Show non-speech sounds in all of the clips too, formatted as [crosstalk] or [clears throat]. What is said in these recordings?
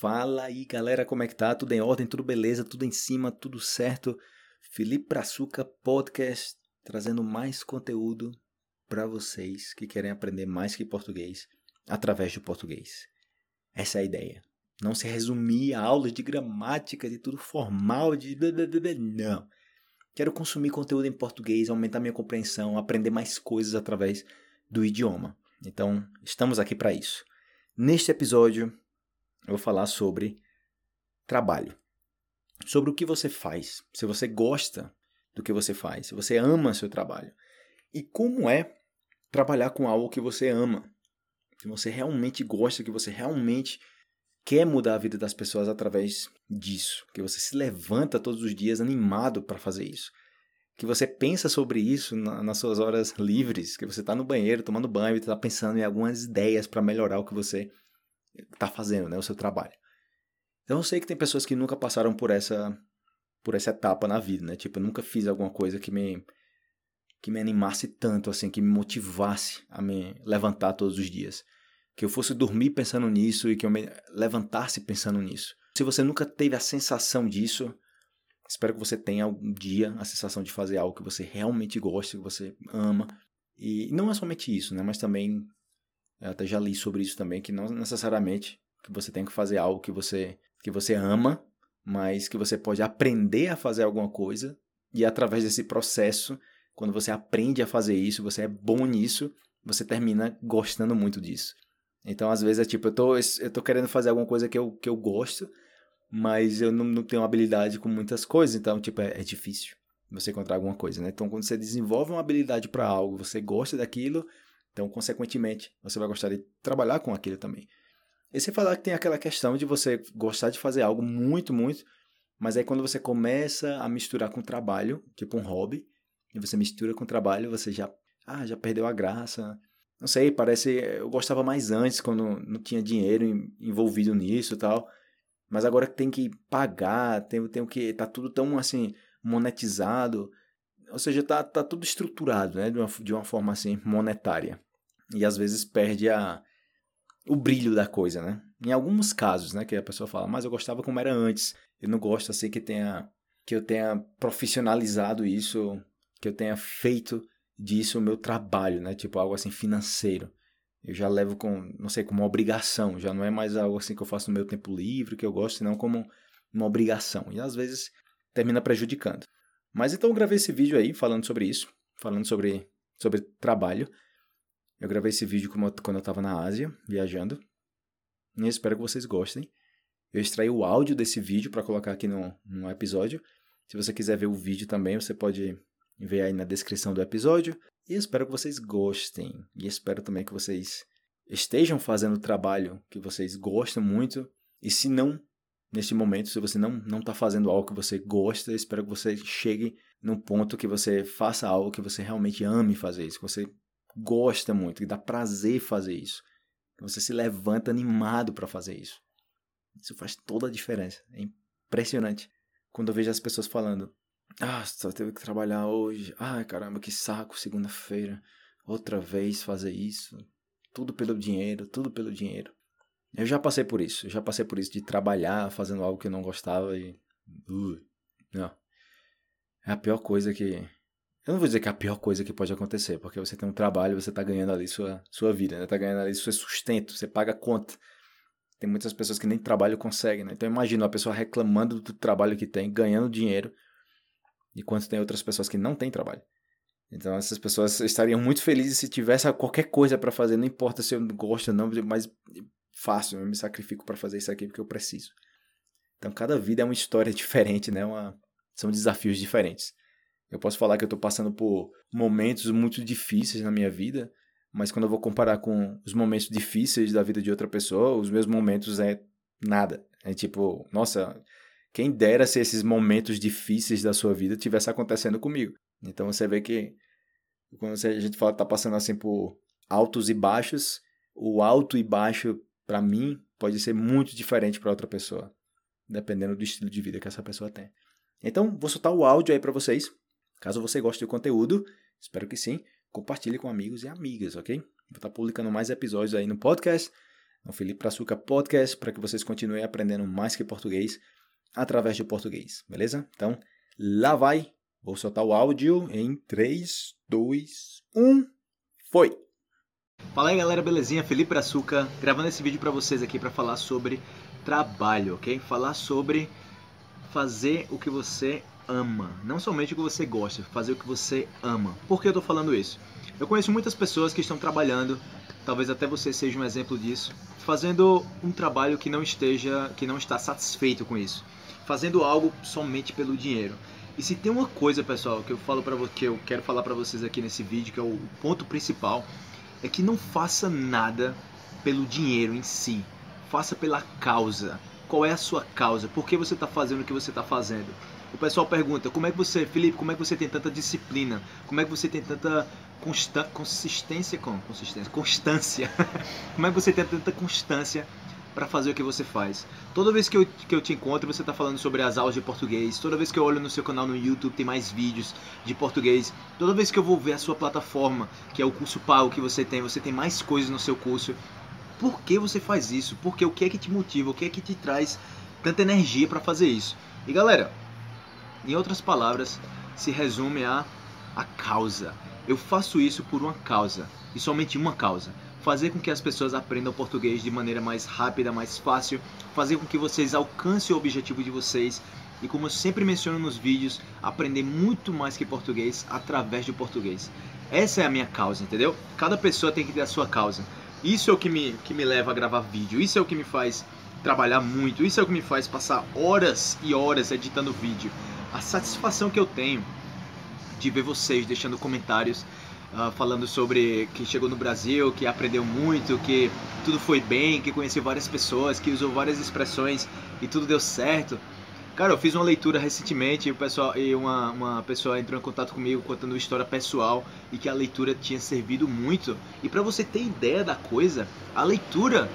Fala aí, galera, como é que tá? Tudo em ordem, tudo beleza, tudo em cima, tudo certo? Felipe Praçuca Podcast, trazendo mais conteúdo para vocês que querem aprender mais que português através do português. Essa é a ideia. Não se resumir a aulas de gramática, de tudo formal, de não. Quero consumir conteúdo em português, aumentar minha compreensão, aprender mais coisas através do idioma. Então, estamos aqui para isso. Neste episódio, eu vou falar sobre trabalho. Sobre o que você faz, se você gosta do que você faz, se você ama seu trabalho. E como é trabalhar com algo que você ama, que você realmente gosta, que você realmente quer mudar a vida das pessoas através disso, que você se levanta todos os dias animado para fazer isso, que você pensa sobre isso na, nas suas horas [laughs] livres, que você está no banheiro tomando banho e está pensando em algumas ideias para melhorar o que você está fazendo, né, o seu trabalho. Então eu sei que tem pessoas que nunca passaram por essa por essa etapa na vida, né? Tipo, eu nunca fiz alguma coisa que me que me animasse tanto assim, que me motivasse a me levantar todos os dias, que eu fosse dormir pensando nisso e que eu me levantasse pensando nisso. Se você nunca teve a sensação disso, espero que você tenha algum dia a sensação de fazer algo que você realmente gosta, que você ama. E não é somente isso, né? Mas também eu até já li sobre isso também, que não necessariamente que você tem que fazer algo que você, que você ama, mas que você pode aprender a fazer alguma coisa e através desse processo, quando você aprende a fazer isso, você é bom nisso, você termina gostando muito disso. Então, às vezes é tipo, eu tô, eu tô querendo fazer alguma coisa que eu, que eu gosto, mas eu não, não tenho habilidade com muitas coisas, então, tipo, é, é difícil você encontrar alguma coisa, né? Então, quando você desenvolve uma habilidade para algo, você gosta daquilo, então, consequentemente, você vai gostar de trabalhar com aquilo também. E sem falar que tem aquela questão de você gostar de fazer algo muito, muito, mas aí quando você começa a misturar com trabalho, tipo um hobby, e você mistura com trabalho, você já, ah, já perdeu a graça. Não sei, parece, eu gostava mais antes, quando não tinha dinheiro envolvido nisso e tal. Mas agora que tem que pagar, tem, tem que, tá tudo tão assim, monetizado. Ou seja, tá, tá tudo estruturado, né, de uma, de uma forma assim, monetária e às vezes perde a, o brilho da coisa, né? Em alguns casos, né, que a pessoa fala, mas eu gostava como era antes. Eu não gosto assim que tenha que eu tenha profissionalizado isso, que eu tenha feito disso o meu trabalho, né? Tipo algo assim financeiro. Eu já levo com, não sei, como obrigação, já não é mais algo assim que eu faço no meu tempo livre, que eu gosto, senão como uma obrigação. E às vezes termina prejudicando. Mas então eu gravei esse vídeo aí falando sobre isso, falando sobre sobre trabalho. Eu gravei esse vídeo quando eu estava na Ásia, viajando. E espero que vocês gostem. Eu extraí o áudio desse vídeo para colocar aqui no, no episódio. Se você quiser ver o vídeo também, você pode ver aí na descrição do episódio. E espero que vocês gostem. E espero também que vocês estejam fazendo o trabalho que vocês gostam muito. E se não, neste momento, se você não não está fazendo algo que você gosta, espero que você chegue num ponto que você faça algo que você realmente ame fazer isso, você gosta muito, que dá prazer fazer isso. Que você se levanta animado para fazer isso. Isso faz toda a diferença. É impressionante. Quando eu vejo as pessoas falando: Ah, só teve que trabalhar hoje. Ai, caramba, que saco, segunda-feira. Outra vez fazer isso. Tudo pelo dinheiro, tudo pelo dinheiro. Eu já passei por isso. Eu já passei por isso de trabalhar fazendo algo que eu não gostava e. Uh, não. É a pior coisa que, eu não vou dizer que é a pior coisa que pode acontecer, porque você tem um trabalho, você está ganhando ali sua, sua vida, né? Tá ganhando ali seu sustento, você paga conta. Tem muitas pessoas que nem trabalho conseguem, né? Então imagina uma pessoa reclamando do trabalho que tem, ganhando dinheiro, enquanto tem outras pessoas que não têm trabalho. Então essas pessoas estariam muito felizes se tivesse qualquer coisa para fazer, não importa se eu gosto ou não, mas fácil, eu me sacrifico para fazer isso aqui porque eu preciso. Então cada vida é uma história [laughs] diferente, né? Uma, são desafios diferentes. Eu posso falar que eu estou passando por momentos muito difíceis na minha vida, mas quando eu vou comparar com os momentos difíceis da vida de outra pessoa, os meus momentos é nada. É tipo, nossa, quem dera se esses momentos difíceis da sua vida tivesse acontecendo comigo. Então você vê que quando a gente fala que tá passando assim por altos e baixos, o alto e baixo para mim pode ser muito diferente para outra pessoa, dependendo do estilo de vida que essa pessoa tem. Então, vou soltar o áudio aí para vocês Caso você goste do conteúdo, espero que sim, compartilhe com amigos e amigas, ok? Vou estar publicando mais episódios aí no podcast, no Felipe Açúcar Podcast para que vocês continuem aprendendo mais que português através do português, beleza? Então, lá vai. Vou soltar o áudio em 3, 2, 1. Foi! Fala aí galera, belezinha? Felipe Açúcar gravando esse vídeo para vocês aqui para falar sobre trabalho, ok? Falar sobre fazer o que você ama, não somente o que você gosta, fazer o que você ama. Por que eu tô falando isso? Eu conheço muitas pessoas que estão trabalhando, talvez até você seja um exemplo disso, fazendo um trabalho que não esteja, que não está satisfeito com isso, fazendo algo somente pelo dinheiro. E se tem uma coisa, pessoal, que eu falo para que eu quero falar para vocês aqui nesse vídeo, que é o ponto principal, é que não faça nada pelo dinheiro em si. Faça pela causa. Qual é a sua causa? Por que você está fazendo o que você está fazendo? O pessoal pergunta, como é que você, Felipe, como é que você tem tanta disciplina? Como é que você tem tanta consta consistência com consistência, constância? [laughs] como é que você tem tanta constância para fazer o que você faz? Toda vez que eu, que eu te encontro, você está falando sobre as aulas de português. Toda vez que eu olho no seu canal no YouTube, tem mais vídeos de português. Toda vez que eu vou ver a sua plataforma, que é o curso pago que você tem, você tem mais coisas no seu curso. Por que você faz isso? Porque o que é que te motiva? O que é que te traz tanta energia para fazer isso? E galera, em outras palavras, se resume a a causa. Eu faço isso por uma causa, e somente uma causa. Fazer com que as pessoas aprendam português de maneira mais rápida, mais fácil, fazer com que vocês alcancem o objetivo de vocês e como eu sempre menciono nos vídeos, aprender muito mais que português através do português. Essa é a minha causa, entendeu? Cada pessoa tem que ter a sua causa. Isso é o que me, que me leva a gravar vídeo, isso é o que me faz trabalhar muito, isso é o que me faz passar horas e horas editando vídeo a satisfação que eu tenho de ver vocês deixando comentários uh, falando sobre que chegou no Brasil, que aprendeu muito, que tudo foi bem, que conheceu várias pessoas, que usou várias expressões e tudo deu certo. Cara, eu fiz uma leitura recentemente e, o pessoal, e uma, uma pessoa entrou em contato comigo contando uma história pessoal e que a leitura tinha servido muito. E para você ter ideia da coisa, a leitura,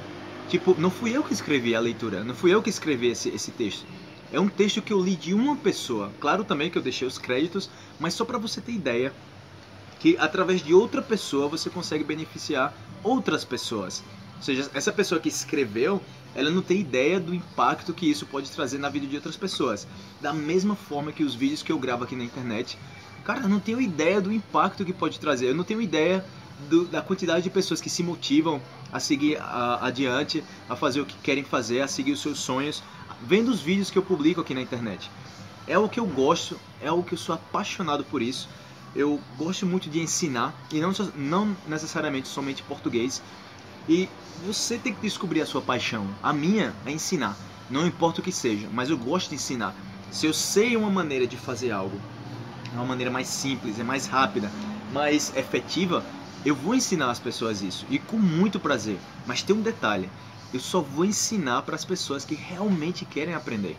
tipo, não fui eu que escrevi a leitura, não fui eu que escrevi esse, esse texto. É um texto que eu li de uma pessoa. Claro também que eu deixei os créditos, mas só para você ter ideia que através de outra pessoa você consegue beneficiar outras pessoas. Ou seja, essa pessoa que escreveu, ela não tem ideia do impacto que isso pode trazer na vida de outras pessoas. Da mesma forma que os vídeos que eu gravo aqui na internet, cara, eu não tenho ideia do impacto que pode trazer. Eu não tenho ideia do, da quantidade de pessoas que se motivam a seguir a, adiante, a fazer o que querem fazer, a seguir os seus sonhos, vendo os vídeos que eu publico aqui na internet. É o que eu gosto, é o que eu sou apaixonado por isso. Eu gosto muito de ensinar e não, não necessariamente somente português. E você tem que descobrir a sua paixão. A minha é ensinar, não importa o que seja, mas eu gosto de ensinar. Se eu sei uma maneira de fazer algo, é uma maneira mais simples, é mais rápida, mais efetiva, eu vou ensinar as pessoas isso e com muito prazer. Mas tem um detalhe: eu só vou ensinar para as pessoas que realmente querem aprender.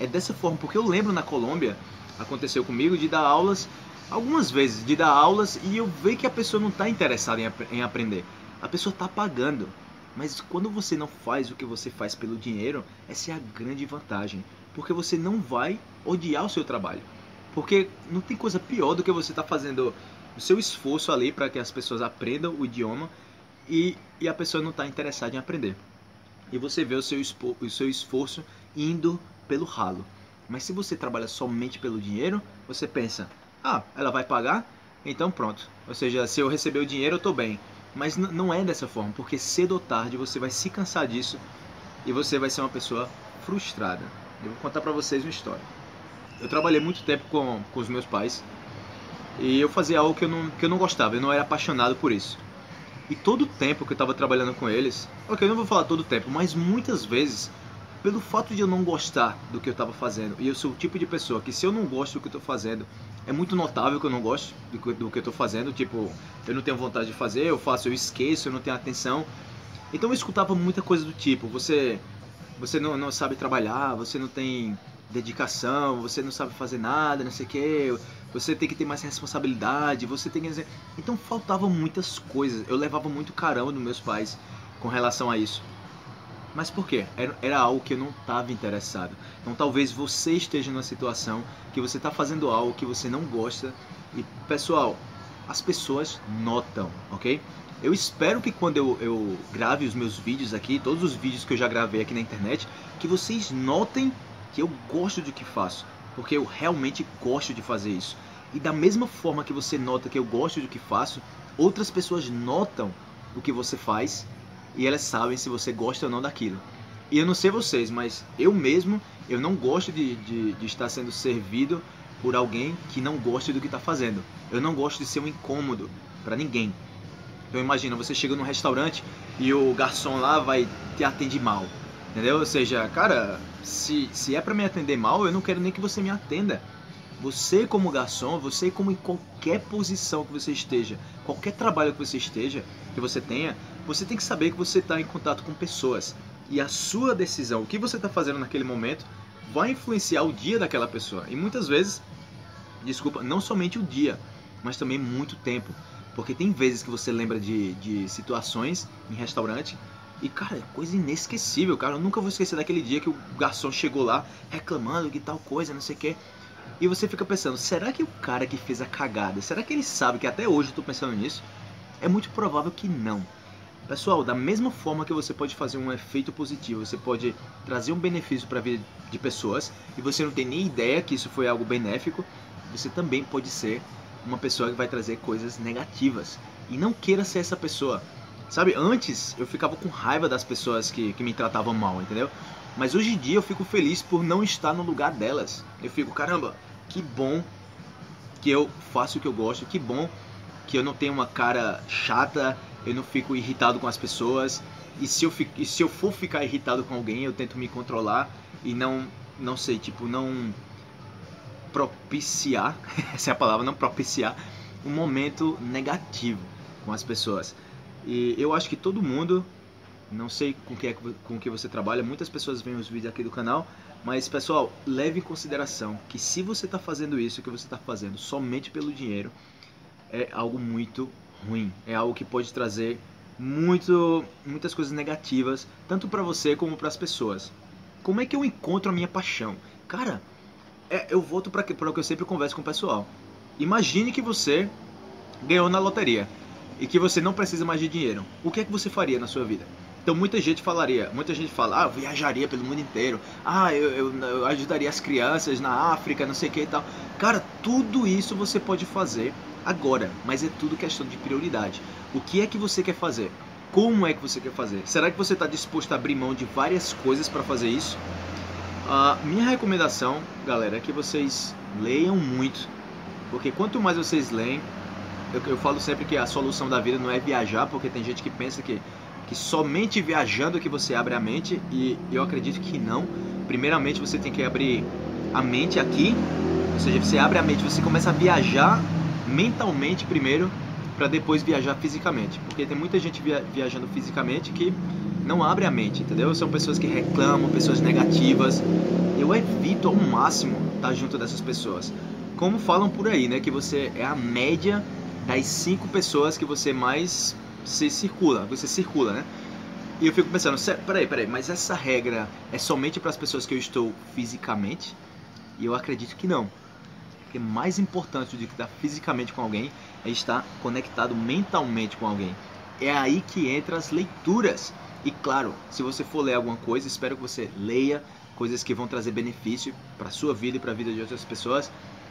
É dessa forma, porque eu lembro na Colômbia, aconteceu comigo, de dar aulas, algumas vezes, de dar aulas e eu ver que a pessoa não está interessada em, em aprender. A pessoa está pagando. Mas quando você não faz o que você faz pelo dinheiro, essa é a grande vantagem. Porque você não vai odiar o seu trabalho. Porque não tem coisa pior do que você estar tá fazendo o seu esforço ali para que as pessoas aprendam o idioma e, e a pessoa não está interessada em aprender e você vê o seu, o seu esforço indo pelo ralo. Mas se você trabalha somente pelo dinheiro, você pensa: ah, ela vai pagar? Então pronto. Ou seja, se eu receber o dinheiro, eu estou bem. Mas não é dessa forma, porque cedo ou tarde você vai se cansar disso e você vai ser uma pessoa frustrada. Eu vou contar para vocês uma história. Eu trabalhei muito tempo com, com os meus pais e eu fazia algo que eu, não, que eu não gostava, eu não era apaixonado por isso. E todo o tempo que eu estava trabalhando com eles, ok, eu não vou falar todo o tempo, mas muitas vezes, pelo fato de eu não gostar do que eu estava fazendo, e eu sou o tipo de pessoa que se eu não gosto do que eu estou fazendo, é muito notável que eu não gosto do que, do que eu estou fazendo, tipo, eu não tenho vontade de fazer, eu faço, eu esqueço, eu não tenho atenção. Então eu escutava muita coisa do tipo, você, você não, não sabe trabalhar, você não tem dedicação, você não sabe fazer nada, não sei o que, você tem que ter mais responsabilidade, você tem que. Então faltavam muitas coisas. Eu levava muito caramba dos meus pais com relação a isso. Mas por quê? Era, era algo que eu não estava interessado. Então talvez você esteja numa situação que você está fazendo algo que você não gosta. E pessoal, as pessoas notam, ok? Eu espero que quando eu, eu grave os meus vídeos aqui, todos os vídeos que eu já gravei aqui na internet, que vocês notem que eu gosto do que faço, porque eu realmente gosto de fazer isso. E da mesma forma que você nota que eu gosto do que faço, outras pessoas notam o que você faz e elas sabem se você gosta ou não daquilo. E eu não sei vocês, mas eu mesmo, eu não gosto de, de, de estar sendo servido por alguém que não gosta do que está fazendo. Eu não gosto de ser um incômodo para ninguém. Então imagina, você chega num restaurante e o garçom lá vai te atender mal. Entendeu? Ou seja, cara, se, se é para me atender mal, eu não quero nem que você me atenda. Você como garçom, você como em qualquer posição que você esteja, qualquer trabalho que você esteja, que você tenha, você tem que saber que você está em contato com pessoas. E a sua decisão, o que você está fazendo naquele momento, vai influenciar o dia daquela pessoa. E muitas vezes, desculpa, não somente o dia, mas também muito tempo. Porque tem vezes que você lembra de, de situações em restaurante e, cara, é coisa inesquecível, cara. Eu nunca vou esquecer daquele dia que o garçom chegou lá reclamando que tal coisa, não sei o quê. E você fica pensando, será que o cara que fez a cagada, será que ele sabe que até hoje eu tô pensando nisso? É muito provável que não. Pessoal, da mesma forma que você pode fazer um efeito positivo, você pode trazer um benefício para a vida de pessoas e você não tem nem ideia que isso foi algo benéfico, você também pode ser uma pessoa que vai trazer coisas negativas. E não queira ser essa pessoa. Sabe, antes eu ficava com raiva das pessoas que, que me tratavam mal, entendeu? Mas hoje em dia eu fico feliz por não estar no lugar delas. Eu fico, caramba, que bom que eu faço o que eu gosto, que bom que eu não tenho uma cara chata, eu não fico irritado com as pessoas. E se eu, fico, e se eu for ficar irritado com alguém, eu tento me controlar e não, não sei, tipo, não propiciar, [laughs] essa é a palavra, não propiciar um momento negativo com as pessoas. E eu acho que todo mundo, não sei com que, é, com que você trabalha, muitas pessoas veem os vídeos aqui do canal, mas pessoal, leve em consideração que se você está fazendo isso, que você está fazendo somente pelo dinheiro, é algo muito ruim, é algo que pode trazer muito, muitas coisas negativas, tanto para você como para as pessoas. Como é que eu encontro a minha paixão? Cara, é, eu volto para o que eu sempre converso com o pessoal. Imagine que você ganhou na loteria e que você não precisa mais de dinheiro. O que é que você faria na sua vida? Então muita gente falaria, muita gente fala, ah, eu viajaria pelo mundo inteiro, ah, eu, eu, eu ajudaria as crianças na África, não sei o que e tal. Cara, tudo isso você pode fazer agora, mas é tudo questão de prioridade. O que é que você quer fazer? Como é que você quer fazer? Será que você está disposto a abrir mão de várias coisas para fazer isso? A minha recomendação, galera, é que vocês leiam muito, porque quanto mais vocês leem, eu, eu, falo sempre que a solução da vida não é viajar, porque tem gente que pensa que, que somente viajando que você abre a mente, e eu acredito que não. Primeiramente você tem que abrir a mente aqui, ou seja, você abre a mente, você começa a viajar mentalmente primeiro, para depois viajar fisicamente, porque tem muita gente via, viajando fisicamente que não abre a mente, entendeu? São pessoas que reclamam, pessoas negativas. Eu evito ao máximo estar junto dessas pessoas. Como falam por aí, né? Que você é a média das cinco pessoas que você mais se circula, você circula, né? E eu fico pensando, peraí, peraí, mas essa regra é somente para as pessoas que eu estou fisicamente? E eu acredito que não. Porque mais importante do que estar fisicamente com alguém é estar conectado mentalmente com alguém. É aí que entra as leituras. E claro, se você for ler alguma coisa, espero que você leia coisas que vão trazer benefício para sua vida e para a vida de outras pessoas.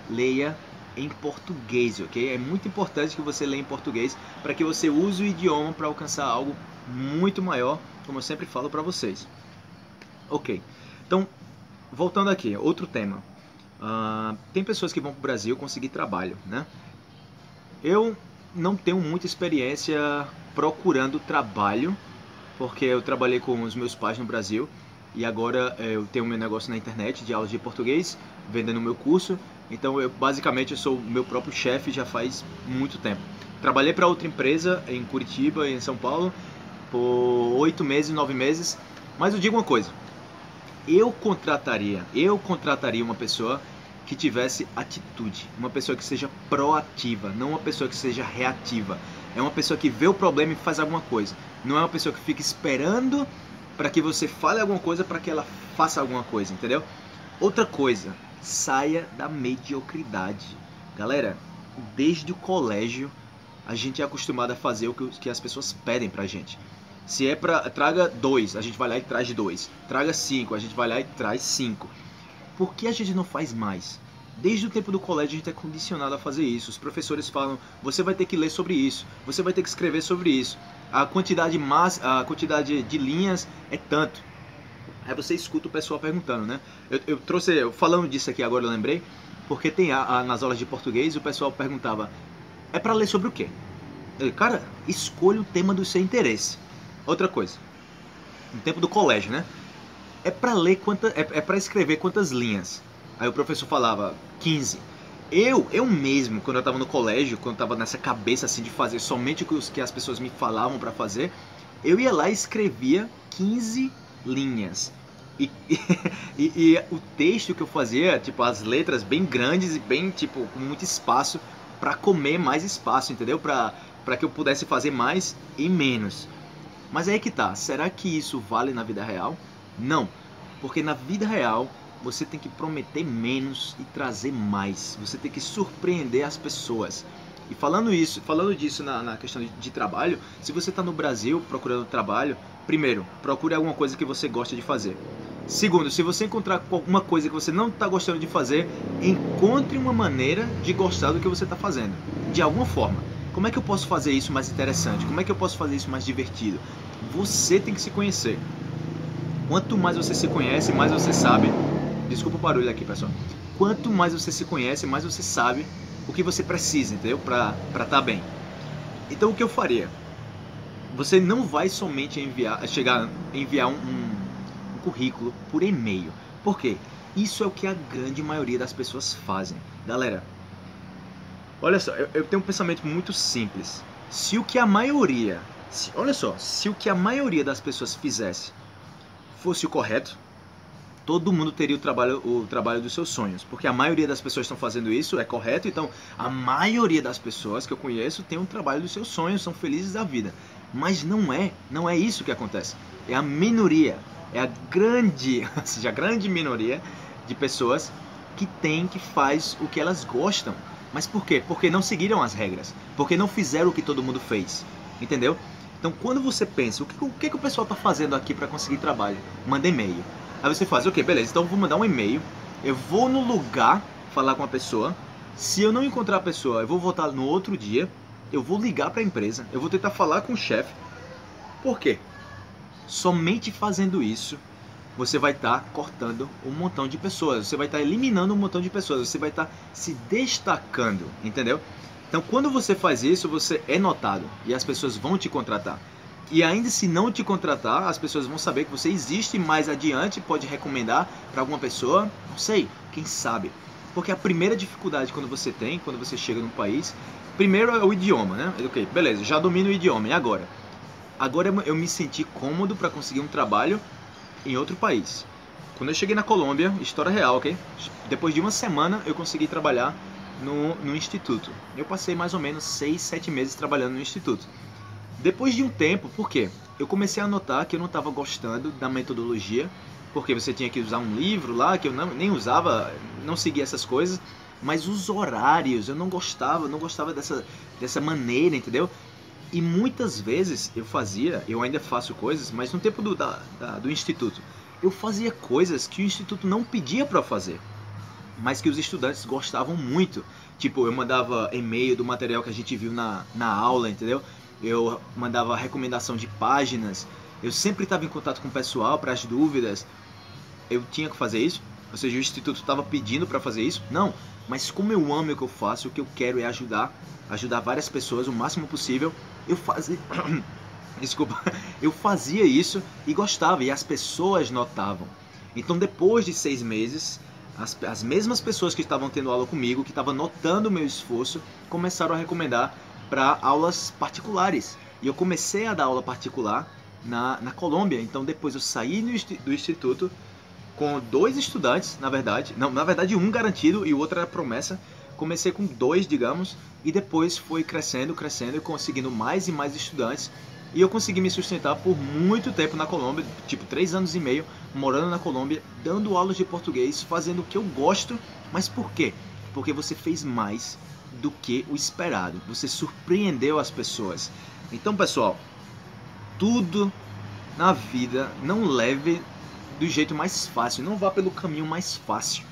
Leia em português, ok? É muito importante que você leia em português para que você use o idioma para alcançar algo muito maior, como eu sempre falo para vocês. Ok, então voltando aqui, outro tema. Uh, tem pessoas que vão para o Brasil conseguir trabalho, né? Eu não tenho muita experiência procurando trabalho porque eu trabalhei com os meus pais no Brasil e agora é, eu tenho meu negócio na internet de aulas de português, vendendo meu curso. Então eu basicamente eu sou meu próprio chefe já faz muito tempo. Trabalhei para outra empresa em Curitiba, em São Paulo, por oito meses, nove meses. Mas eu digo uma coisa: eu contrataria, eu contrataria uma pessoa que tivesse atitude, uma pessoa que seja proativa, não uma pessoa que seja reativa. É uma pessoa que vê o problema e faz alguma coisa. Não é uma pessoa que fica esperando para que você fale alguma coisa para que ela faça alguma coisa, entendeu? Outra coisa, saia da mediocridade. Galera, desde o colégio a gente é acostumado a fazer o que, as pessoas pedem pra gente. Se é pra. Traga dois, a gente vai lá e traz dois. Traga cinco, a gente vai lá e traz cinco. Por que a gente não faz mais? Desde o tempo do colégio a gente é condicionado a fazer isso. Os professores falam: você vai ter que ler sobre isso, você vai ter que escrever sobre isso. A quantidade, mas, a quantidade de linhas é tanto. Aí você escuta o pessoal perguntando, né? Eu, eu trouxe, falando disso aqui agora, eu lembrei, porque tem a, a, nas aulas de português o pessoal perguntava: é para ler sobre o quê? Eu, cara, escolha o tema do seu interesse. Outra coisa, no tempo do colégio, né? É para ler quantas, é, é para escrever quantas linhas? Aí o professor falava 15. Eu, eu mesmo, quando eu estava no colégio, quando eu estava nessa cabeça assim de fazer somente o que, as pessoas me falavam para fazer, eu ia lá e escrevia 15 linhas. E, [laughs] e, e, o texto que eu fazia, tipo, as letras bem grandes e bem, tipo, com muito espaço para comer mais espaço, entendeu? Para que eu pudesse fazer mais e menos. Mas aí que tá, será que isso vale na vida real? Não, porque na vida real você tem que prometer menos e trazer mais. Você tem que surpreender as pessoas. E falando isso, falando disso na, na questão de, de, trabalho, se você está no Brasil procurando trabalho, primeiro, procure alguma coisa que você gosta de fazer. Segundo, se você encontrar alguma coisa que você não está gostando de fazer, encontre uma maneira de gostar do que você está fazendo, de alguma forma. Como é que eu posso fazer isso mais interessante? Como é que eu posso fazer isso mais divertido? Você tem que se conhecer. Quanto mais você se conhece, mais você sabe Desculpa o barulho aqui, pessoal. Quanto mais você se conhece, mais você sabe o que você precisa, entendeu? Pra estar tá bem. Então o que eu faria? Você não vai somente enviar, chegar, enviar um, um, um currículo por e-mail. Por quê? Isso é o que a grande maioria das pessoas fazem. Galera, olha só, eu, eu tenho um pensamento muito simples. Se o que a maioria, se, olha só, se o que a maioria das pessoas fizesse fosse o correto, todo mundo teria o trabalho, o trabalho dos seus sonhos. Porque a maioria das pessoas estão fazendo isso, é correto? Então, a maioria das pessoas que eu conheço tem um trabalho dos seus sonhos, são felizes da vida. Mas não é, não é isso que acontece. É a minoria, é a grande, [laughs] ou seja, a grande minoria de pessoas que tem, que faz o que elas gostam. Mas por quê? Porque não seguiram as regras. Porque não fizeram o que todo mundo fez. Entendeu? Então, quando você pensa, o que o, que, que o pessoal está fazendo aqui para conseguir trabalho? Manda e-mail Aí você faz, ok, beleza, então eu vou mandar um e-mail, eu vou no lugar falar com a pessoa. Se eu não encontrar a pessoa, eu vou voltar no outro dia, eu vou ligar para a empresa, eu vou tentar falar com o chefe. Por quê? Somente fazendo isso, você vai estar tá cortando um montão de pessoas, você vai estar tá eliminando um montão de pessoas, você vai estar tá se destacando, entendeu? Então, quando você faz isso, você é notado e as pessoas vão te contratar. E ainda se não te contratar, as pessoas vão saber que você existe mais adiante, pode recomendar para alguma pessoa, não sei, quem sabe. Porque a primeira dificuldade quando você tem, quando você chega num país, primeiro é o idioma, né? Ok, beleza, já domino o idioma, e agora? Agora eu me senti cômodo para conseguir um trabalho em outro país. Quando eu cheguei na Colômbia, história real, ok? Depois de uma semana eu consegui trabalhar no, no instituto. Eu passei mais ou menos 6, 7 meses trabalhando no instituto. Depois de um tempo, por quê? Eu comecei a notar que eu não estava gostando da metodologia, porque você tinha que usar um livro lá que eu não, nem usava, não seguia essas coisas, mas os horários eu não gostava, não gostava dessa, dessa maneira, entendeu? E muitas vezes eu fazia, eu ainda faço coisas, mas no tempo do, da, da, do instituto, eu fazia coisas que o instituto não pedia para fazer, mas que os estudantes gostavam muito. Tipo, eu mandava e-mail do material que a gente viu na, na aula, entendeu? Eu mandava recomendação de páginas, eu sempre estava em contato com o pessoal para as dúvidas. Eu tinha que fazer isso? Ou seja, o instituto estava pedindo para fazer isso? Não, mas como eu amo o que eu faço, o que eu quero é ajudar, ajudar várias pessoas o máximo possível. Eu fazia, [coughs] desculpa, eu fazia isso e gostava e as pessoas notavam. Então, depois de seis meses, as, as mesmas pessoas que estavam tendo aula comigo, que estavam notando o meu esforço, começaram a recomendar para aulas particulares. E eu comecei a dar aula particular na, na Colômbia. Então depois eu saí do instituto com dois estudantes, na verdade. Não, na verdade um garantido e o outro era promessa. Comecei com dois, digamos, e depois foi crescendo, crescendo e conseguindo mais e mais estudantes. E eu consegui me sustentar por muito tempo na Colômbia, tipo três anos e meio, morando na Colômbia, dando aulas de português, fazendo o que eu gosto. Mas por quê? Porque você fez mais do que o esperado. Você surpreendeu as pessoas. Então, pessoal, tudo na vida não leve do jeito mais fácil, não vá pelo caminho mais fácil.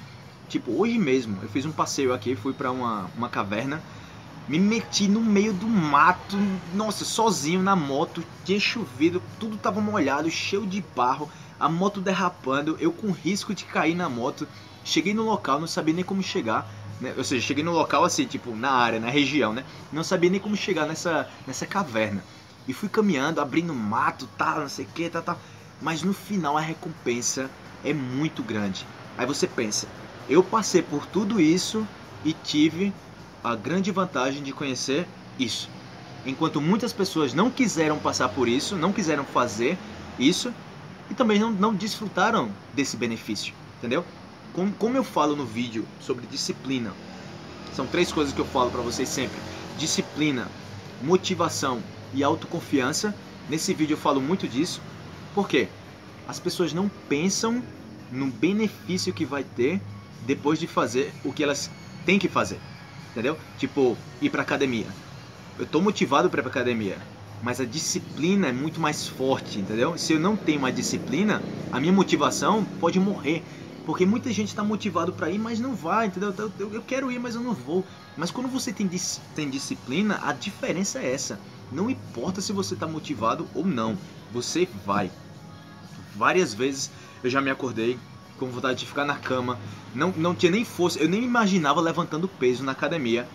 Tipo, hoje mesmo eu fiz um passeio aqui, fui para uma, uma caverna, me meti no meio do mato, nossa, sozinho na moto, tinha chovido, tudo tava molhado, cheio de barro, a moto derrapando, eu com risco de cair na moto. Cheguei no local, não sabia nem como chegar, né? ou seja, cheguei no local assim, tipo, na área, na região, né? Não sabia nem como chegar nessa, nessa caverna. E fui caminhando, abrindo mato, tal, não sei o que, tal, tal. Mas no final a recompensa é muito grande. Aí você pensa, eu passei por tudo isso e tive a grande vantagem de conhecer isso. Enquanto muitas pessoas não quiseram passar por isso, não quiseram fazer isso e também não, não desfrutaram desse benefício, entendeu? Como, como eu falo no vídeo sobre disciplina, são três coisas que eu falo para vocês sempre: disciplina, motivação e autoconfiança. Nesse vídeo eu falo muito disso. Por quê? As pessoas não pensam no benefício que vai ter depois de fazer o que elas têm que fazer. Entendeu? Tipo, ir pra academia. Eu tô motivado para ir pra academia, mas a disciplina é muito mais forte, entendeu? Se eu não tenho uma disciplina, a minha motivação pode morrer. Porque muita gente está motivado para ir, mas não vai, entendeu? Eu, eu, quero ir, mas eu não vou. Mas quando você tem, tem disciplina, a diferença é essa. Não importa se você está motivado ou não, você vai. Várias vezes eu já me acordei com vontade de ficar na cama, não, não tinha nem força, eu nem imaginava levantando peso na academia.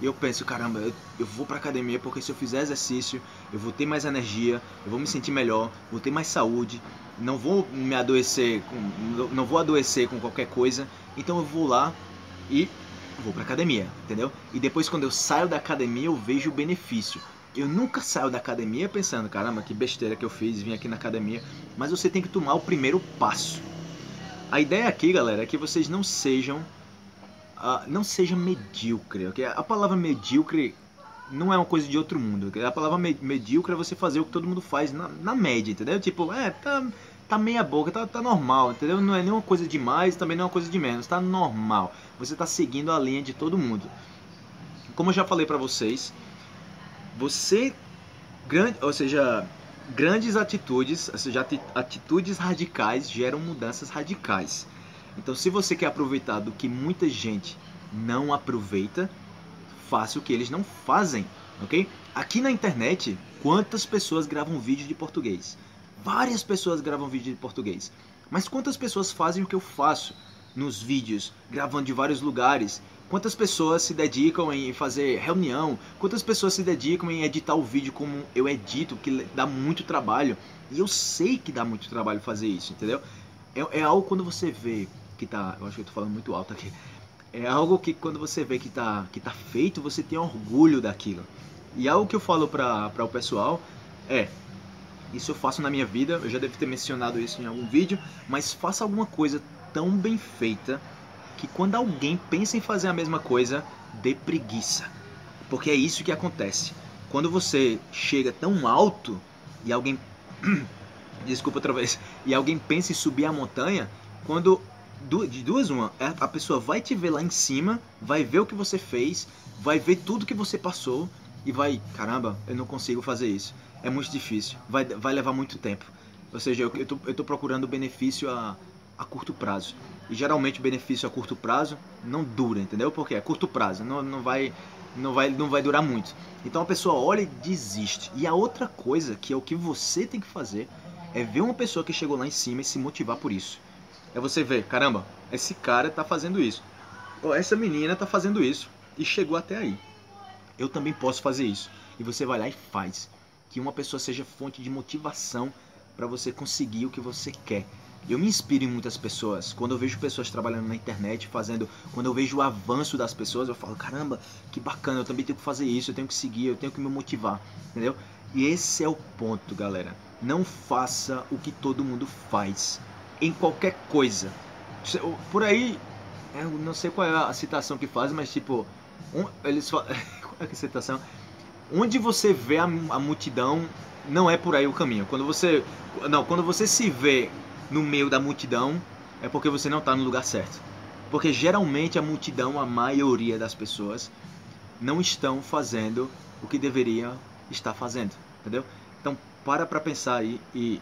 E eu penso, caramba, eu, eu vou pra academia porque se eu fizer exercício, eu vou ter mais energia, eu vou me sentir melhor, vou ter mais saúde, não vou me adoecer, com, não vou adoecer com qualquer coisa, então eu vou lá e vou pra academia, entendeu? E depois quando eu saio da academia eu vejo o benefício. Eu nunca saio da academia pensando, caramba, que besteira que eu fiz, vim aqui na academia. Mas você tem que tomar o primeiro passo. A ideia aqui, galera, é que vocês não sejam. Uh, não sejam medíocre. Okay? A palavra medíocre não é uma coisa de outro mundo. A palavra medíocre é você fazer o que todo mundo faz na, na média, entendeu? Tipo, é, tá, tá meia boca, tá, tá normal, entendeu? Não é nenhuma coisa demais, também não é uma coisa de menos, tá normal. Você tá seguindo a linha de todo mundo. Como eu já falei pra vocês, você grande, ou seja, grandes atitudes, ou seja, atitudes radicais geram mudanças radicais. Então, se você quer aproveitar do que muita gente não aproveita, o que eles não fazem, ok? Aqui na internet, quantas pessoas gravam vídeo de português? Várias pessoas gravam vídeo de português. Mas quantas pessoas fazem o que eu faço nos vídeos, gravando de vários lugares, Quantas pessoas se dedicam em fazer reunião? Quantas pessoas se dedicam em editar o vídeo como eu edito, que dá muito trabalho? E eu sei que dá muito trabalho fazer isso, entendeu? É, é algo quando você vê que tá. Eu acho que eu tô falando muito alto aqui. É algo que quando você vê que tá, que tá feito, você tem orgulho daquilo. E algo que eu falo para o pessoal é: isso eu faço na minha vida, eu já devo ter mencionado isso em algum vídeo, mas faça alguma coisa tão bem feita que quando alguém pensa em fazer a mesma coisa, dê preguiça. Porque é isso que acontece. Quando você chega tão alto e alguém. [clears throat] Desculpa outra vez. E alguém pensa em subir a montanha, quando. De duas, uma, é, a pessoa vai te ver lá em cima, vai ver o que você fez, vai ver tudo que você passou e vai, caramba, eu não consigo fazer isso. É muito difícil, vai, vai levar muito tempo. Ou seja, eu, eu, tô, eu tô procurando benefício a, a curto prazo. E geralmente o benefício a curto prazo não dura, entendeu? Porque é curto prazo, não, não, vai, não, vai, não vai durar muito. Então a pessoa olha e desiste. E a outra coisa, que é o que você tem que fazer, é ver uma pessoa que chegou lá em cima e se motivar por isso. É você ver, caramba, esse cara tá fazendo isso. Ou essa menina tá fazendo isso. E chegou até aí. Eu também posso fazer isso. E você vai lá e faz. Que uma pessoa seja fonte de motivação para você conseguir o que você quer. Eu me inspiro em muitas pessoas. Quando eu vejo pessoas trabalhando na internet, fazendo. Quando eu vejo o avanço das pessoas, eu falo: caramba, que bacana, eu também tenho que fazer isso, eu tenho que seguir, eu tenho que me motivar. Entendeu? E esse é o ponto, galera. Não faça o que todo mundo faz. Em qualquer coisa. Por aí, eu não sei qual é a citação que faz, mas tipo. Um, eles falam. [laughs] qual é a citação? Onde você vê a, a multidão, não é por aí o caminho. Quando você. Não, quando você se vê no meio da multidão, é porque você não está no lugar certo. Porque geralmente a multidão, a maioria das pessoas, não estão fazendo o que deveriam estar fazendo, entendeu? Então para para pensar aí e,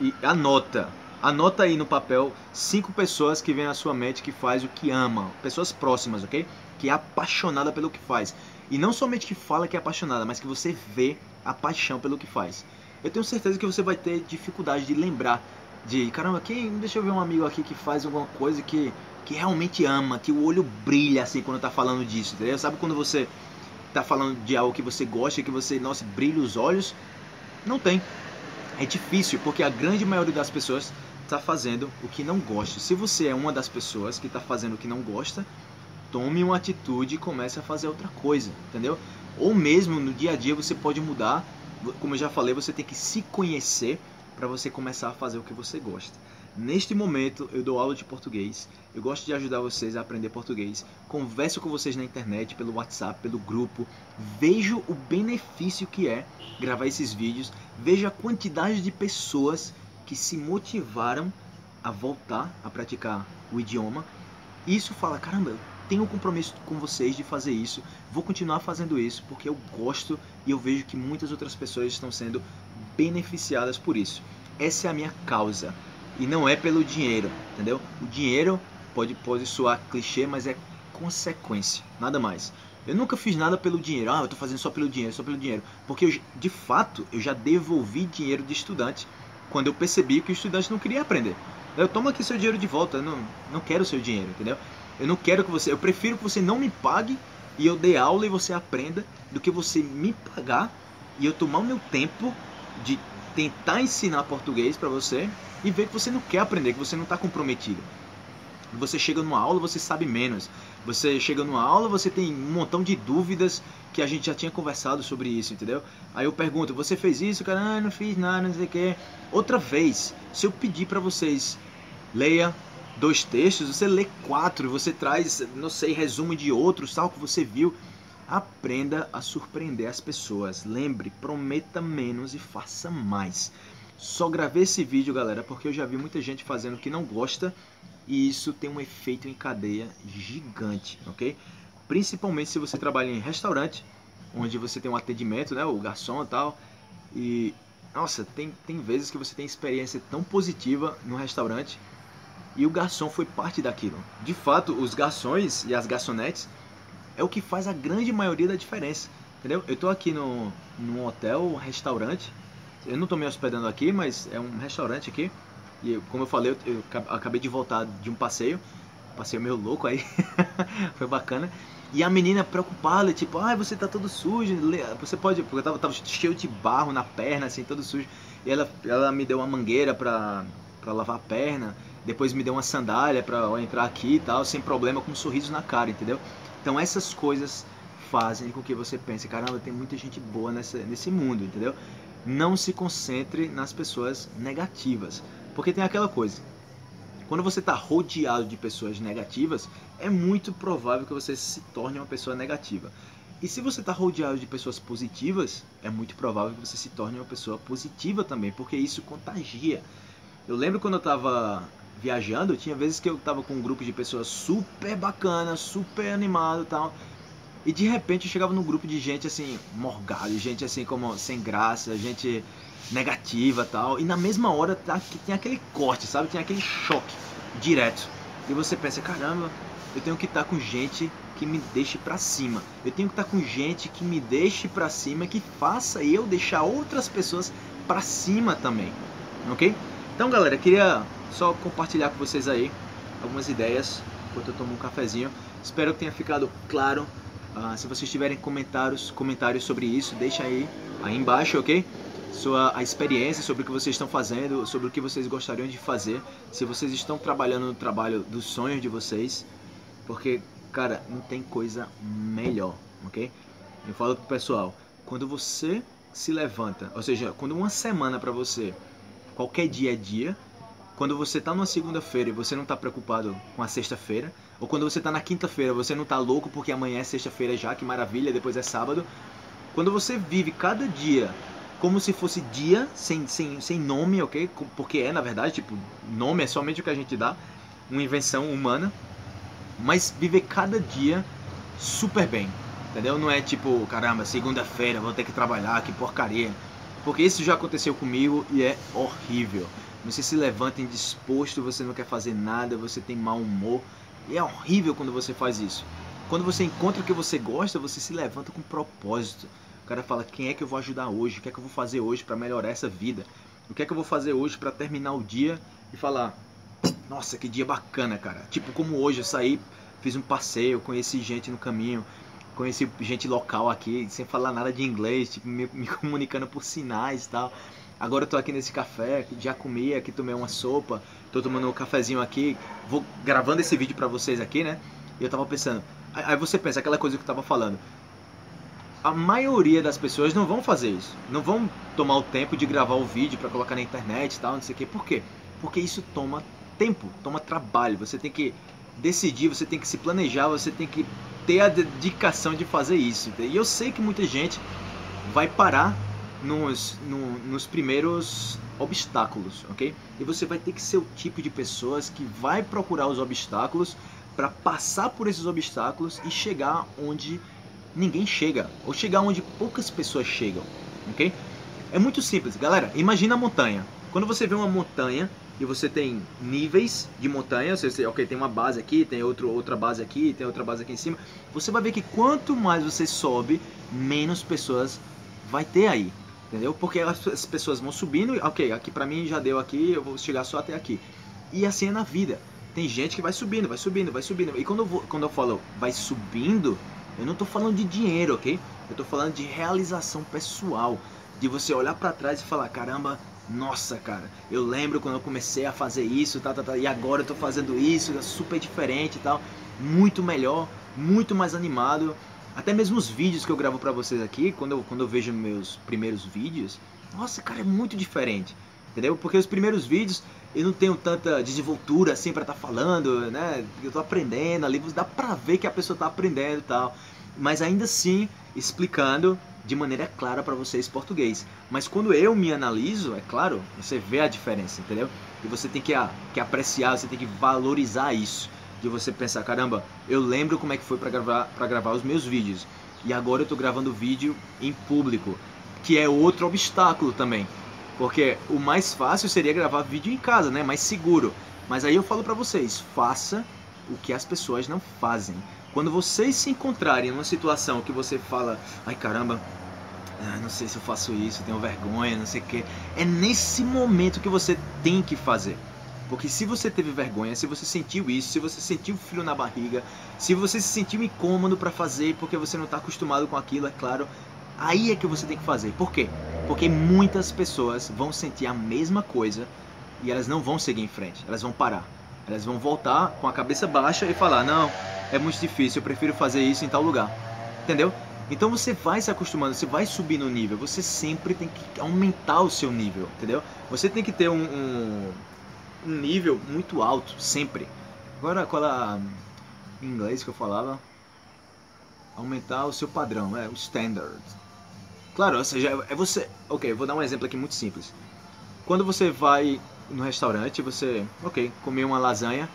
e anota, anota aí no papel cinco pessoas que vêm à sua mente que faz o que ama, pessoas próximas, ok? Que é apaixonada pelo que faz e não somente que fala que é apaixonada, mas que você vê a paixão pelo que faz. Eu tenho certeza que você vai ter dificuldade de lembrar de caramba, quem deixa eu ver um amigo aqui que faz alguma coisa que que realmente ama, que o olho brilha assim quando tá falando disso, entendeu? Sabe quando você tá falando de algo que você gosta, que você, nossa, brilha os olhos? Não tem. É difícil, porque a grande maioria das pessoas está fazendo o que não gosta. Se você é uma das pessoas que está fazendo o que não gosta, tome uma atitude e comece a fazer outra coisa, entendeu? Ou mesmo no dia a dia você pode mudar. Como eu já falei, você tem que se conhecer para você começar a fazer o que você gosta. Neste momento, eu dou aula de português. Eu gosto de ajudar vocês a aprender português. Converso com vocês na internet, pelo WhatsApp, pelo grupo. Vejo o benefício que é gravar esses vídeos. Vejo a quantidade de pessoas que se motivaram a voltar a praticar o idioma. Isso fala, caramba, eu tenho um compromisso com vocês de fazer isso. Vou continuar fazendo isso porque eu gosto e eu vejo que muitas outras pessoas estão sendo beneficiadas por isso. Essa é a minha causa. E não é pelo dinheiro, entendeu? O dinheiro pode, pode soar clichê, mas é consequência, nada mais. Eu nunca fiz nada pelo dinheiro. Ah, eu tô fazendo só pelo dinheiro, só pelo dinheiro. Porque eu, de fato, eu já devolvi dinheiro de estudante quando eu percebi que o estudante não queria aprender. Eu tomo aqui seu dinheiro de volta, eu não, não quero seu dinheiro, entendeu? Eu não quero que você, eu prefiro que você não me pague e eu dê aula e você aprenda do que você me pagar e eu tomar o meu tempo de tentar ensinar português para você e ver que você não quer aprender, que você não está comprometido. Você chega numa aula, você sabe menos. Você chega numa aula, você tem um montão de dúvidas que a gente já tinha conversado sobre isso, entendeu? Aí eu pergunto, você fez isso? Cara, ah, não fiz nada, não sei o que. Outra vez, se eu pedir para vocês, leia dois textos, você lê quatro, você traz, não sei, resumo de outros, tal, que você viu. Aprenda a surpreender as pessoas. Lembre, prometa menos e faça mais. Só gravei esse vídeo, galera, porque eu já vi muita gente fazendo que não gosta e isso tem um efeito em cadeia gigante, ok? Principalmente se você trabalha em restaurante, onde você tem um atendimento, né, o garçom e tal, e nossa, tem, tem vezes que você tem experiência tão positiva no restaurante e o garçom foi parte daquilo. De fato, os garçons e as garçonetes é o que faz a grande maioria da diferença. Entendeu? Eu tô aqui no, num hotel, restaurante. Eu não tô me hospedando aqui, mas é um restaurante aqui. E como eu falei, eu, eu acabei de voltar de um passeio. Passeio meio louco aí. [laughs] Foi bacana. E a menina preocupada, tipo, ah, você tá todo sujo, você pode. Porque eu tava, tava, cheio de barro na perna, assim, todo sujo. E ela, ela me deu uma mangueira pra, pra lavar a perna. Depois me deu uma sandália pra eu entrar aqui e tal, sem problema, com um sorriso na cara, entendeu? Então essas coisas fazem com que você pense, caramba, tem muita gente boa nessa, nesse mundo, entendeu? Não se concentre nas pessoas negativas, porque tem aquela coisa. Quando você está rodeado de pessoas negativas, é muito provável que você se torne uma pessoa negativa. E se você está rodeado de pessoas positivas, é muito provável que você se torne uma pessoa positiva também, porque isso contagia. Eu lembro quando eu estava viajando, tinha vezes que eu tava com um grupo de pessoas super bacana, super animado e tal. E de repente eu chegava num grupo de gente assim, morgado, gente assim como sem graça, gente negativa tal. E na mesma hora tá, tem aquele corte, sabe? Tem aquele choque direto. E você pensa, caramba, eu tenho que estar tá com gente que me deixe para cima. Eu tenho que estar tá com gente que me deixe para cima, que faça eu deixar outras pessoas para cima também. OK? Então, galera, queria só compartilhar com vocês aí algumas ideias enquanto eu tomo um cafezinho. Espero que tenha ficado claro. Uh, se vocês tiverem comentários, comentários sobre isso, deixa aí, aí embaixo, ok? Sua a experiência sobre o que vocês estão fazendo, sobre o que vocês gostariam de fazer, se vocês estão trabalhando no trabalho dos sonhos de vocês, porque, cara, não tem coisa melhor, ok? Eu falo pro pessoal, quando você se levanta, ou seja, quando uma semana para você, qualquer dia é dia, quando você está numa segunda-feira e você não está preocupado com a sexta-feira, ou quando você está na quinta-feira você não está louco porque amanhã é sexta-feira já, que maravilha, depois é sábado. Quando você vive cada dia como se fosse dia, sem, sem, sem nome, ok? Porque é, na verdade, tipo, nome é somente o que a gente dá, uma invenção humana, mas viver cada dia super bem. Entendeu? Não é tipo, caramba, segunda-feira vou ter que trabalhar, que porcaria. Porque isso já aconteceu comigo e é horrível. Você se levanta indisposto, você não quer fazer nada, você tem mau humor. E é horrível quando você faz isso. Quando você encontra o que você gosta, você se levanta com propósito. Cara fala: quem é que eu vou ajudar hoje? O que é que eu vou fazer hoje para melhorar essa vida? O que é que eu vou fazer hoje para terminar o dia e falar: nossa, que dia bacana, cara. Tipo, como hoje eu saí, fiz um passeio, conheci gente no caminho, conheci gente local aqui, sem falar nada de inglês, tipo, me, me [laughs] comunicando por sinais e tal. Agora eu tô aqui nesse café, já comi aqui, tomei uma sopa, tô tomando um cafezinho aqui, vou gravando esse vídeo para vocês aqui, né? E eu tava pensando, aí você pensa, aquela coisa que eu tava falando. A maioria das pessoas não vão fazer isso. Não vão tomar o tempo de gravar o vídeo para colocar na internet e tal, não sei o quê. Por quê? Porque isso toma tempo, toma trabalho. Você tem que decidir, você tem que se planejar, você tem que ter a dedicação de fazer isso. E eu sei que muita gente vai parar nos, no, nos primeiros obstáculos, ok? E você vai ter que ser o tipo de pessoas que vai procurar os obstáculos para passar por esses obstáculos e chegar onde ninguém chega, ou chegar onde poucas pessoas chegam, ok? É muito simples, galera. Imagina a montanha. Quando você vê uma montanha e você tem níveis de montanha, você, ok, tem uma base aqui, tem outro, outra base aqui, tem outra base aqui em cima, você vai ver que quanto mais você sobe, menos pessoas vai ter aí, entendeu? Porque as pessoas vão subindo, ok, aqui pra mim já deu aqui, eu vou chegar só até aqui. E assim é na vida. Tem gente que vai subindo, vai subindo, vai subindo. E quando eu, vou, quando eu falo vai subindo, eu não tô falando de dinheiro, ok? Eu tô falando de realização pessoal. De você olhar para trás e falar, caramba, nossa, cara, eu lembro quando eu comecei a fazer isso, tá, tá, tá, e agora eu tô fazendo isso, é super diferente e tal, muito melhor, muito mais animado. Até mesmo os vídeos que eu gravo para vocês aqui, quando eu, quando eu vejo meus primeiros vídeos, nossa, cara, é muito diferente, entendeu? Porque os primeiros vídeos eu não tenho tanta desenvoltura assim para estar tá falando, né? Eu tô aprendendo ali, dá pra ver que a pessoa tá aprendendo e tal, mas ainda assim explicando de maneira clara para vocês português. Mas quando eu me analiso, é claro, você vê a diferença, entendeu? E você tem que, que apreciar, você tem que valorizar isso. De você pensar, caramba, eu lembro como é que foi para gravar, gravar os meus vídeos. E agora eu tô gravando vídeo em público, que é outro obstáculo também. Porque o mais fácil seria gravar vídeo em casa, né? Mais seguro. Mas aí eu falo para vocês, faça o que as pessoas não fazem. Quando vocês se encontrarem numa situação que você fala, ai caramba, ah, não sei se eu faço isso, tenho vergonha, não sei o que. É nesse momento que você tem que fazer. Porque se você teve vergonha, se você sentiu isso, se você sentiu frio na barriga, se você se sentiu incômodo para fazer porque você não está acostumado com aquilo, é claro, aí é que você tem que fazer. Por quê? Porque muitas pessoas vão sentir a mesma coisa e elas não vão seguir em frente, elas vão parar. Elas vão voltar com a cabeça baixa e falar: Não, é muito difícil, eu prefiro fazer isso em tal lugar. Entendeu? Então você vai se acostumando, você vai subir no nível, você sempre tem que aumentar o seu nível, entendeu? Você tem que ter um, um, um nível muito alto, sempre. Agora, qual a, em inglês que eu falava? Aumentar o seu padrão, é o standard. Claro, ou seja, é você. Ok, vou dar um exemplo aqui muito simples. Quando você vai no restaurante, você, ok, comeu uma lasanha,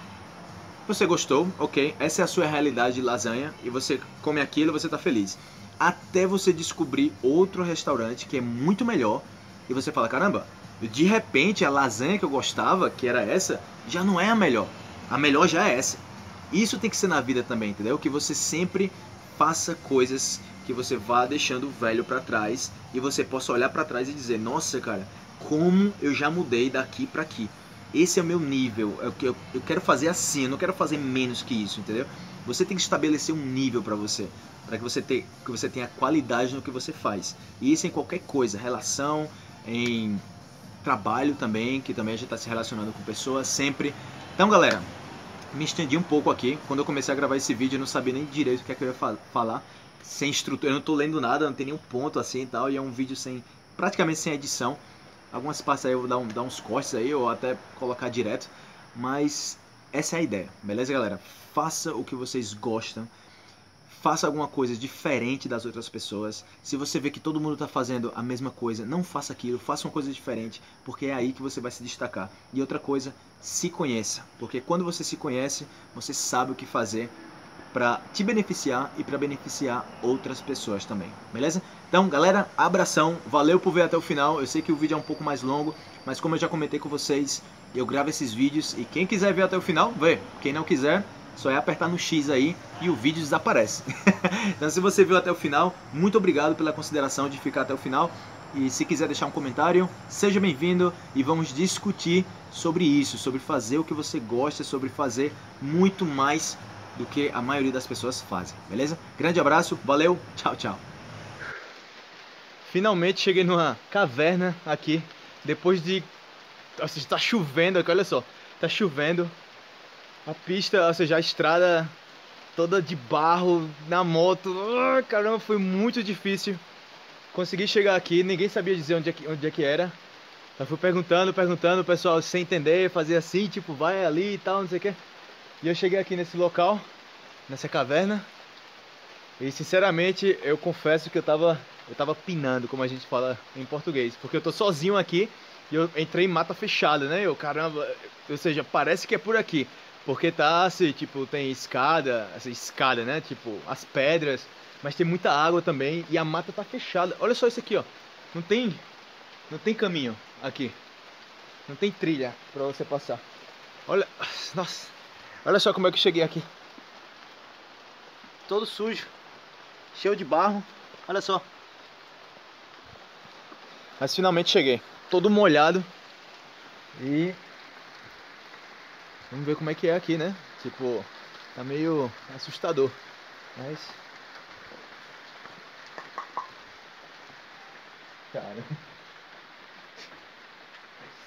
você gostou, ok, essa é a sua realidade de lasanha e você come aquilo e você está feliz até você descobrir outro restaurante que é muito melhor e você fala: caramba, de repente a lasanha que eu gostava, que era essa, já não é a melhor. A melhor já é essa. Isso tem que ser na vida também, entendeu? Que você sempre faça coisas que você vá deixando o velho para trás e você possa olhar para trás e dizer: nossa, cara, como eu já mudei daqui para aqui. Esse é o meu nível. É eu, eu quero fazer assim, eu não quero fazer menos que isso, entendeu? Você tem que estabelecer um nível para você para que você, que você tenha qualidade no que você faz. E isso em qualquer coisa, relação, em trabalho também, que também a gente está se relacionando com pessoas sempre. Então, galera, me estendi um pouco aqui. Quando eu comecei a gravar esse vídeo, eu não sabia nem direito o que, é que eu ia falar. Sem estrutura, eu não estou lendo nada, não tem nenhum ponto assim e tal. E é um vídeo sem, praticamente sem edição. Algumas partes aí eu vou dar, um, dar uns cortes aí, ou até colocar direto. Mas essa é a ideia, beleza, galera? Faça o que vocês gostam faça alguma coisa diferente das outras pessoas. Se você vê que todo mundo está fazendo a mesma coisa, não faça aquilo, faça uma coisa diferente, porque é aí que você vai se destacar. E outra coisa, se conheça, porque quando você se conhece, você sabe o que fazer para te beneficiar e para beneficiar outras pessoas também, beleza? Então, galera, abração, valeu por ver até o final. Eu sei que o vídeo é um pouco mais longo, mas como eu já comentei com vocês, eu gravo esses vídeos e quem quiser ver até o final, vê. Quem não quiser, só é apertar no X aí e o vídeo desaparece. [laughs] então, se você viu até o final, muito obrigado pela consideração de ficar até o final. E se quiser deixar um comentário, seja bem-vindo e vamos discutir sobre isso, sobre fazer o que você gosta, sobre fazer muito mais do que a maioria das pessoas fazem, beleza? Grande abraço, valeu, tchau, tchau. Finalmente cheguei numa caverna aqui, depois de... Nossa, está chovendo aqui, olha só. Está chovendo. A pista, ou seja, a estrada toda de barro, na moto. Oh, caramba, foi muito difícil. Consegui chegar aqui, ninguém sabia dizer onde é que, onde é que era. Eu fui perguntando, perguntando, o pessoal sem entender, fazia assim, tipo, vai ali e tal, não sei o que. E eu cheguei aqui nesse local, nessa caverna. E sinceramente, eu confesso que eu tava, eu tava pinando, como a gente fala em português. Porque eu tô sozinho aqui e eu entrei em mata fechada, né? Eu, caramba, ou seja, parece que é por aqui. Porque tá assim, tipo, tem escada, essa escada, né? Tipo, as pedras, mas tem muita água também e a mata tá fechada. Olha só isso aqui, ó. Não tem não tem caminho aqui. Não tem trilha para você passar. Olha, nossa. Olha só como é que eu cheguei aqui. Todo sujo. Cheio de barro. Olha só. Mas finalmente cheguei. Todo molhado. E vamos ver como é que é aqui, né? Tipo, tá meio assustador. Mas Cara.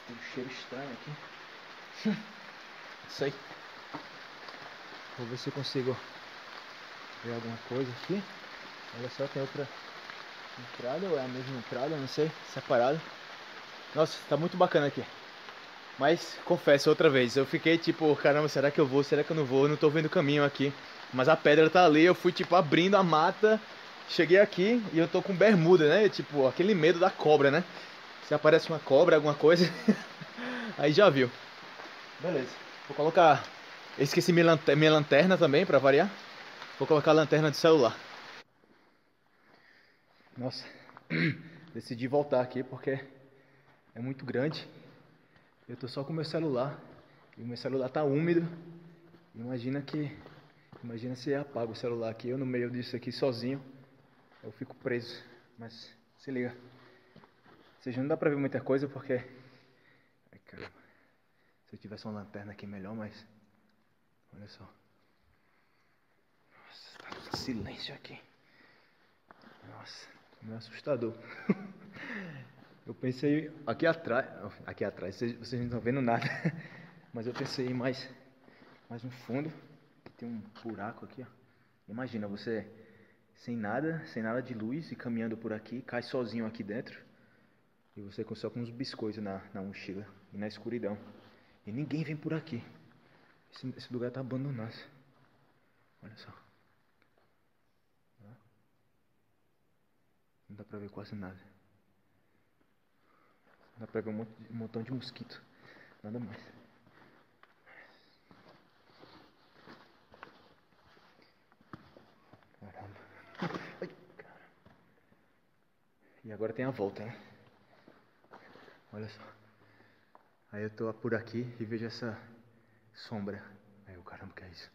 Tem um cheiro estranho aqui. Isso aí. Vou ver se eu consigo ver alguma coisa aqui. Olha só, tem outra entrada, ou é a mesma entrada, não sei, separado. Nossa, tá muito bacana aqui. Mas, confesso outra vez, eu fiquei tipo, caramba, será que eu vou, será que eu não vou? Eu não tô vendo o caminho aqui. Mas a pedra tá ali, eu fui tipo abrindo a mata, cheguei aqui e eu tô com bermuda, né? Tipo, aquele medo da cobra, né? Se aparece uma cobra, alguma coisa, [laughs] aí já viu. Beleza, vou colocar esqueci minha lanterna, minha lanterna também, para variar. Vou colocar a lanterna de celular. Nossa, [clears throat] decidi voltar aqui porque é muito grande. Eu tô só com meu celular e meu celular tá úmido. Imagina que, imagina se eu apago o celular aqui, eu no meio disso aqui sozinho, eu fico preso. Mas se liga, ou seja, não dá pra ver muita coisa porque, ai caramba, se eu tivesse uma lanterna aqui melhor, mas Olha só. Nossa, tá tudo silêncio aqui. Nossa, meio assustador. [laughs] Eu pensei aqui atrás, aqui atrás, vocês, vocês não estão vendo nada, [laughs] mas eu pensei mais, mais no fundo, que tem um buraco aqui, ó. Imagina você sem nada, sem nada de luz e caminhando por aqui, cai sozinho aqui dentro e você só com uns biscoitos na, na mochila e na escuridão. E ninguém vem por aqui. Esse, esse lugar está abandonado. Olha só. Não dá pra ver quase nada. Dá pra ver um, monte, um montão de mosquito. Nada mais. Caramba. Ai, caramba. E agora tem a volta, né? Olha só. Aí eu tô por aqui e vejo essa sombra. Aí o caramba, que é isso?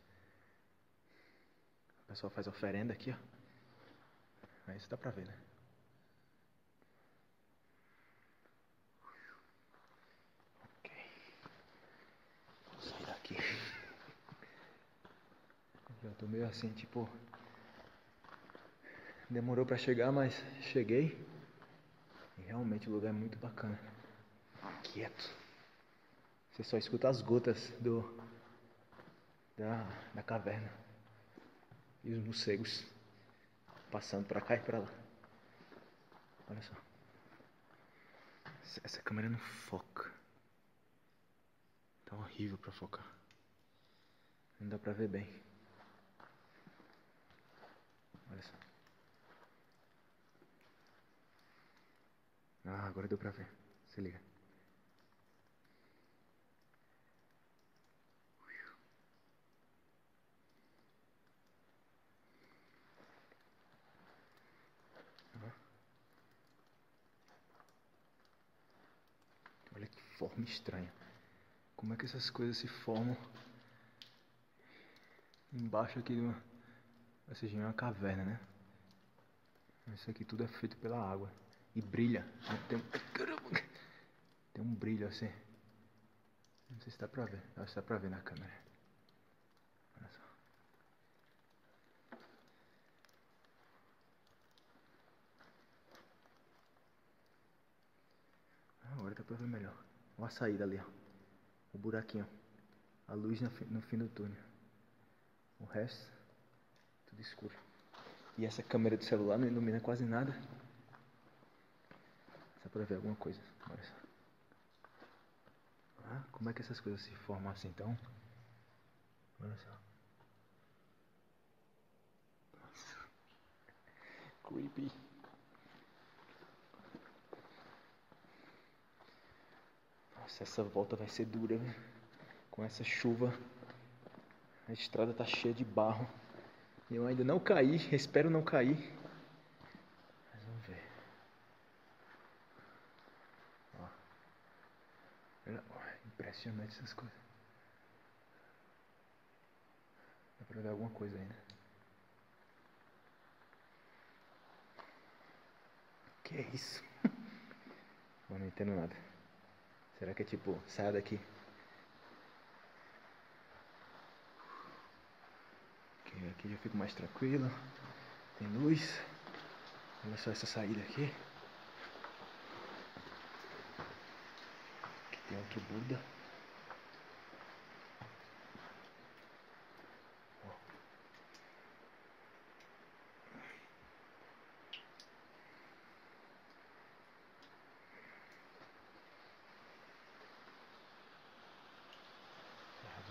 O pessoal faz oferenda aqui, ó. Aí isso dá pra ver, né? Ok. Vou sair daqui. Já tô meio assim, tipo. Demorou pra chegar, mas cheguei. E realmente o lugar é muito bacana. Quieto. Você só escuta as gotas do da, da caverna e os morcegos passando para cá e para lá. Olha só. Essa câmera não foca. Tá horrível para focar. Não dá para ver bem. Olha só. Ah, agora deu para ver. Se liga. Forma estranha. Como é que essas coisas se formam embaixo aqui de uma. Ou seja, uma caverna, né? Isso aqui tudo é feito pela água. E brilha. Tem um, tem um brilho assim. Não sei se dá pra ver. Acho que dá pra ver na câmera. Olha só. Agora dá pra ver melhor. Olha a saída ali, ó. O buraquinho. A luz no fim, no fim do túnel. O resto, tudo escuro. E essa câmera do celular não ilumina quase nada. Só pra ver alguma coisa. Olha só. Ah, como é que essas coisas se formam assim então? Olha só. Nossa. Creepy. Nossa, essa volta vai ser dura, viu? Com essa chuva. A estrada tá cheia de barro. Eu ainda não caí, espero não cair. Mas vamos ver. Ó. Impressionante essas coisas. Dá pra ver alguma coisa ainda. Que é isso? [laughs] Não entendo nada. Será que é tipo, saia daqui? Aqui já fico mais tranquilo. Tem luz. Olha só essa saída aqui. Aqui tem outro Buda.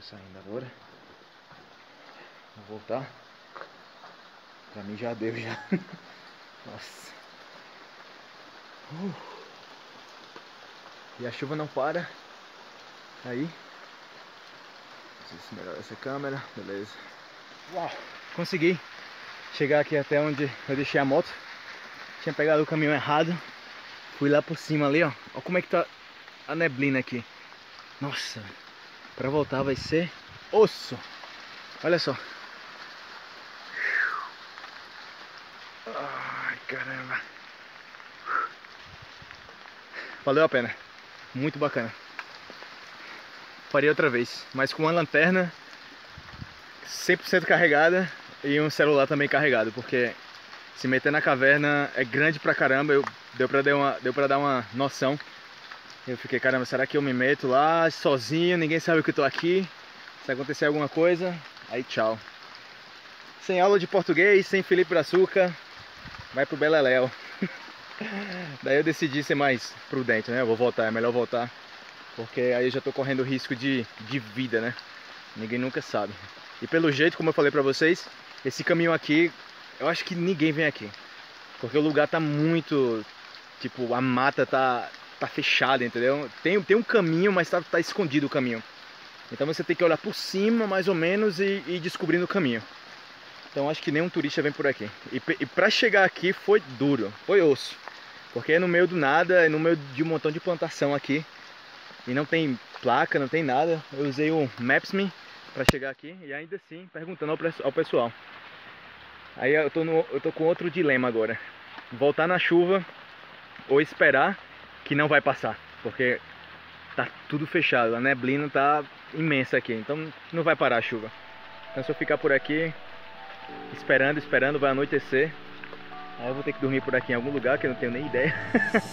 Saindo agora. Vou voltar. Pra mim já deu já. [laughs] Nossa. Uh. E a chuva não para. Aí. Não sei se melhora essa câmera. Beleza. Uau. Consegui chegar aqui até onde eu deixei a moto. Tinha pegado o caminhão errado. Fui lá por cima ali, ó. Olha como é que tá a neblina aqui. Nossa. Pra voltar vai ser osso. Olha só. Ai, caramba. Valeu a pena. Muito bacana. Faria outra vez, mas com uma lanterna 100% carregada e um celular também carregado, porque se meter na caverna é grande pra caramba, eu, deu, pra dar uma, deu pra dar uma noção. Eu fiquei, caramba, será que eu me meto lá sozinho, ninguém sabe que eu tô aqui? Se acontecer alguma coisa, aí tchau. Sem aula de português, sem Felipe Brazuca, vai pro Beleléu. [laughs] Daí eu decidi ser mais prudente, né? Eu vou voltar, é melhor voltar. Porque aí eu já tô correndo risco de, de vida, né? Ninguém nunca sabe. E pelo jeito, como eu falei pra vocês, esse caminho aqui, eu acho que ninguém vem aqui. Porque o lugar tá muito... Tipo, a mata tá, tá fechada, entendeu? Tem, tem um caminho, mas tá, tá escondido o caminho. Então você tem que olhar por cima, mais ou menos, e ir descobrindo o caminho. Então acho que nenhum turista vem por aqui. E, e para chegar aqui foi duro, foi osso. Porque é no meio do nada, é no meio de um montão de plantação aqui. E não tem placa, não tem nada. Eu usei o Maps.me para chegar aqui e ainda assim perguntando ao, ao pessoal. Aí eu tô, no, eu tô com outro dilema agora. Voltar na chuva ou esperar que não vai passar, porque tá tudo fechado, a neblina tá imensa aqui, então não vai parar a chuva. Então se eu ficar por aqui esperando, esperando, vai anoitecer. Aí eu vou ter que dormir por aqui em algum lugar que eu não tenho nem ideia.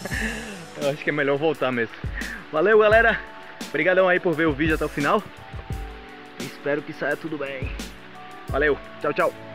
[laughs] eu acho que é melhor voltar mesmo. Valeu, galera. Obrigadão aí por ver o vídeo até o final. Espero que saia tudo bem. Valeu. Tchau, tchau.